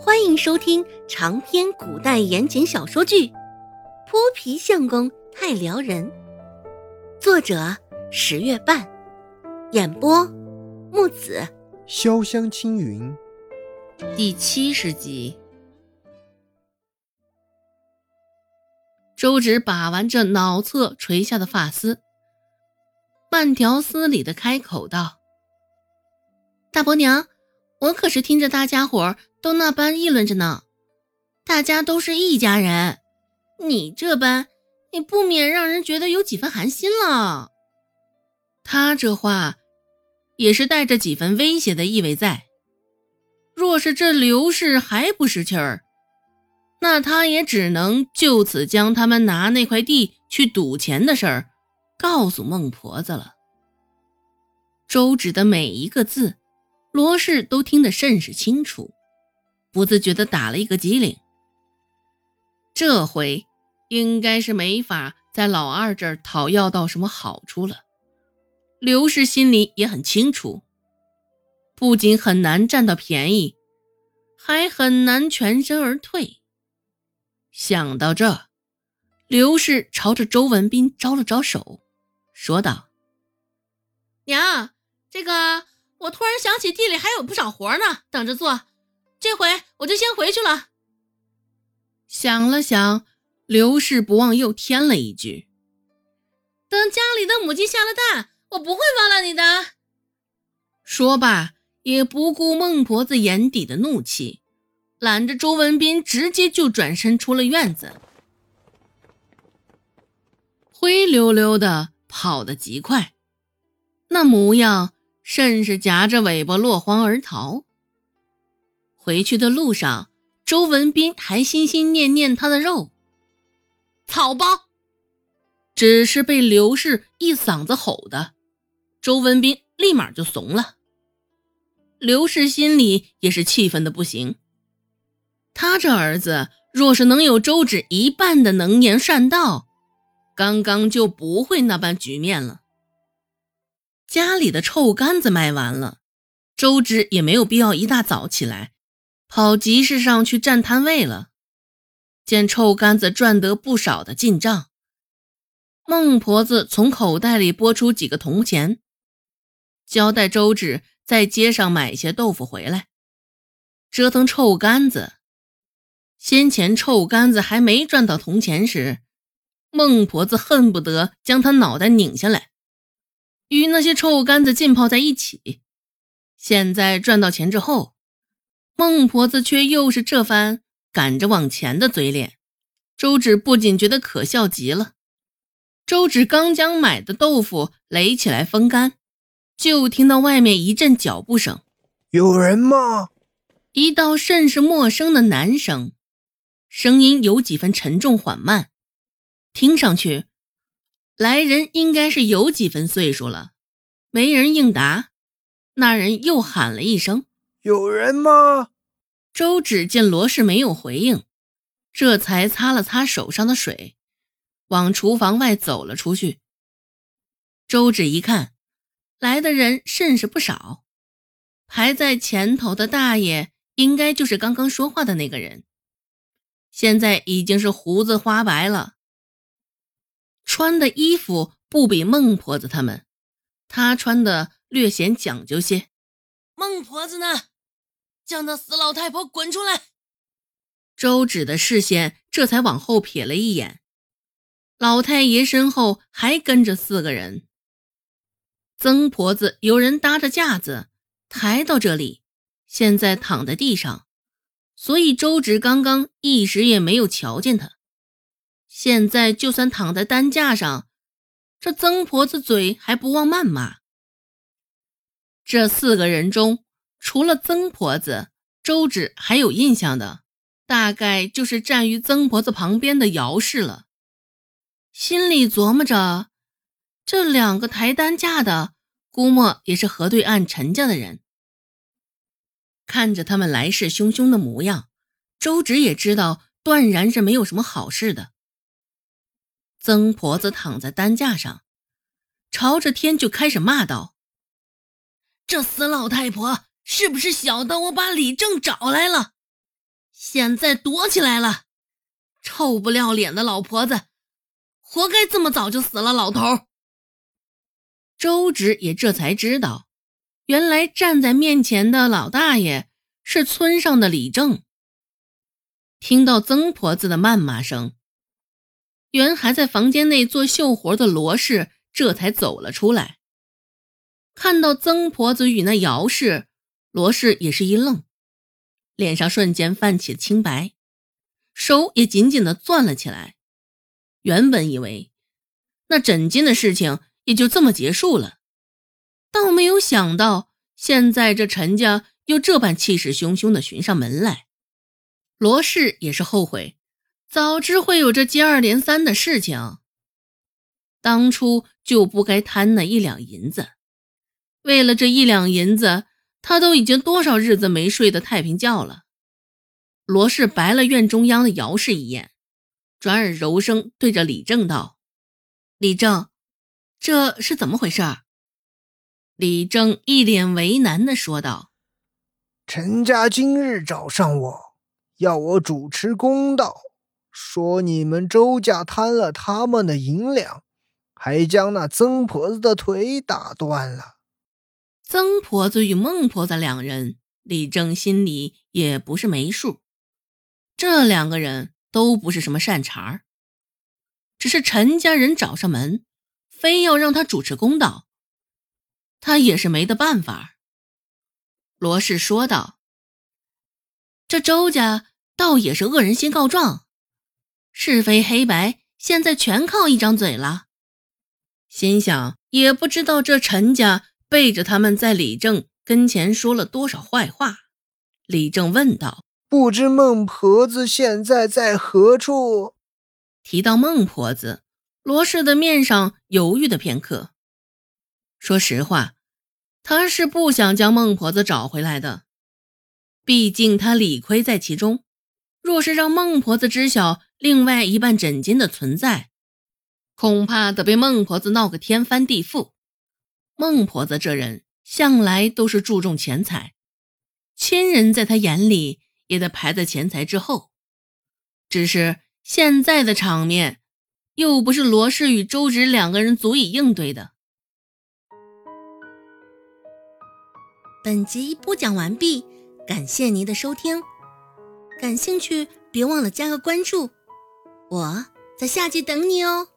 欢迎收听长篇古代言情小说剧《泼皮相公太撩人》，作者十月半，演播木子潇湘青云，第七十集。周芷把玩着脑侧垂下的发丝，慢条斯理的开口道：“大伯娘，我可是听着大家伙都那般议论着呢。大家都是一家人，你这般，你不免让人觉得有几分寒心了。”他这话也是带着几分威胁的意味在。若是这刘氏还不识趣儿，那他也只能就此将他们拿那块地去赌钱的事儿告诉孟婆子了。周芷的每一个字，罗氏都听得甚是清楚，不自觉地打了一个激灵。这回应该是没法在老二这儿讨要到什么好处了。刘氏心里也很清楚，不仅很难占到便宜，还很难全身而退。想到这，刘氏朝着周文斌招了招手，说道：“娘，这个我突然想起地里还有不少活呢，等着做，这回我就先回去了。”想了想，刘氏不忘又添了一句：“等家里的母鸡下了蛋，我不会忘了你的。”说罢，也不顾孟婆子眼底的怒气。揽着周文斌，直接就转身出了院子，灰溜溜的跑得极快，那模样甚是夹着尾巴落荒而逃。回去的路上，周文斌还心心念念他的肉，草包，只是被刘氏一嗓子吼的，周文斌立马就怂了。刘氏心里也是气愤的不行。他这儿子若是能有周芷一半的能言善道，刚刚就不会那般局面了。家里的臭干子卖完了，周芷也没有必要一大早起来跑集市上去占摊位了。见臭干子赚得不少的进账，孟婆子从口袋里拨出几个铜钱，交代周芷在街上买些豆腐回来，折腾臭干子。先前臭干子还没赚到铜钱时，孟婆子恨不得将他脑袋拧下来，与那些臭干子浸泡在一起。现在赚到钱之后，孟婆子却又是这番赶着往前的嘴脸，周芷不仅觉得可笑极了。周芷刚将买的豆腐垒起来风干，就听到外面一阵脚步声：“有人吗？”一道甚是陌生的男声。声音有几分沉重缓慢，听上去来人应该是有几分岁数了。没人应答，那人又喊了一声：“有人吗？”周芷见罗氏没有回应，这才擦了擦手上的水，往厨房外走了出去。周芷一看，来的人甚是不少，排在前头的大爷应该就是刚刚说话的那个人。现在已经是胡子花白了，穿的衣服不比孟婆子他们，他穿的略显讲究些。孟婆子呢？叫那死老太婆滚出来！周芷的视线这才往后瞥了一眼，老太爷身后还跟着四个人。曾婆子有人搭着架子抬到这里，现在躺在地上。所以周芷刚刚一时也没有瞧见他。现在就算躺在担架上，这曾婆子嘴还不忘谩骂。这四个人中，除了曾婆子，周芷还有印象的，大概就是站于曾婆子旁边的姚氏了。心里琢磨着，这两个抬担架的，估摸也是河对岸陈家的人。看着他们来势汹汹的模样，周芷也知道断然是没有什么好事的。曾婆子躺在担架上，朝着天就开始骂道：“这死老太婆是不是晓得我把李正找来了？现在躲起来了，臭不要脸的老婆子，活该这么早就死了。老头周芷也这才知道，原来站在面前的老大爷是村上的李正。听到曾婆子的谩骂声，原还在房间内做绣活的罗氏这才走了出来。看到曾婆子与那姚氏，罗氏也是一愣，脸上瞬间泛起青白，手也紧紧的攥了起来。原本以为那枕巾的事情也就这么结束了，倒没有想到现在这陈家又这般气势汹汹的寻上门来。罗氏也是后悔，早知会有这接二连三的事情，当初就不该贪那一两银子。为了这一两银子，他都已经多少日子没睡的太平觉了。罗氏白了院中央的姚氏一眼，转而柔声对着李正道：“李正，这是怎么回事？”李正一脸为难的说道：“陈家今日找上我。”要我主持公道，说你们周家贪了他们的银两，还将那曾婆子的腿打断了。曾婆子与孟婆子两人，李正心里也不是没数。这两个人都不是什么善茬儿，只是陈家人找上门，非要让他主持公道，他也是没得办法。罗氏说道。这周家倒也是恶人先告状，是非黑白现在全靠一张嘴了。心想也不知道这陈家背着他们在李正跟前说了多少坏话。李正问道：“不知孟婆子现在在何处？”提到孟婆子，罗氏的面上犹豫的片刻。说实话，他是不想将孟婆子找回来的。毕竟他理亏在其中，若是让孟婆子知晓另外一半枕巾的存在，恐怕得被孟婆子闹个天翻地覆。孟婆子这人向来都是注重钱财，亲人在他眼里也得排在钱财之后。只是现在的场面，又不是罗氏与周芷两个人足以应对的。本集播讲完毕。感谢您的收听，感兴趣别忘了加个关注，我在下集等你哦。